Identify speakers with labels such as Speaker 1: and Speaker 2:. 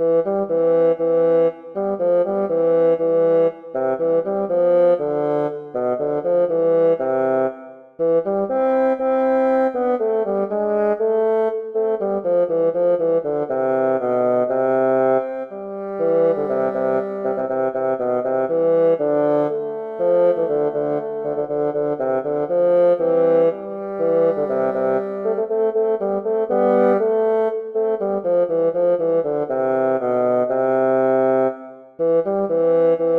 Speaker 1: Mm-hmm. Música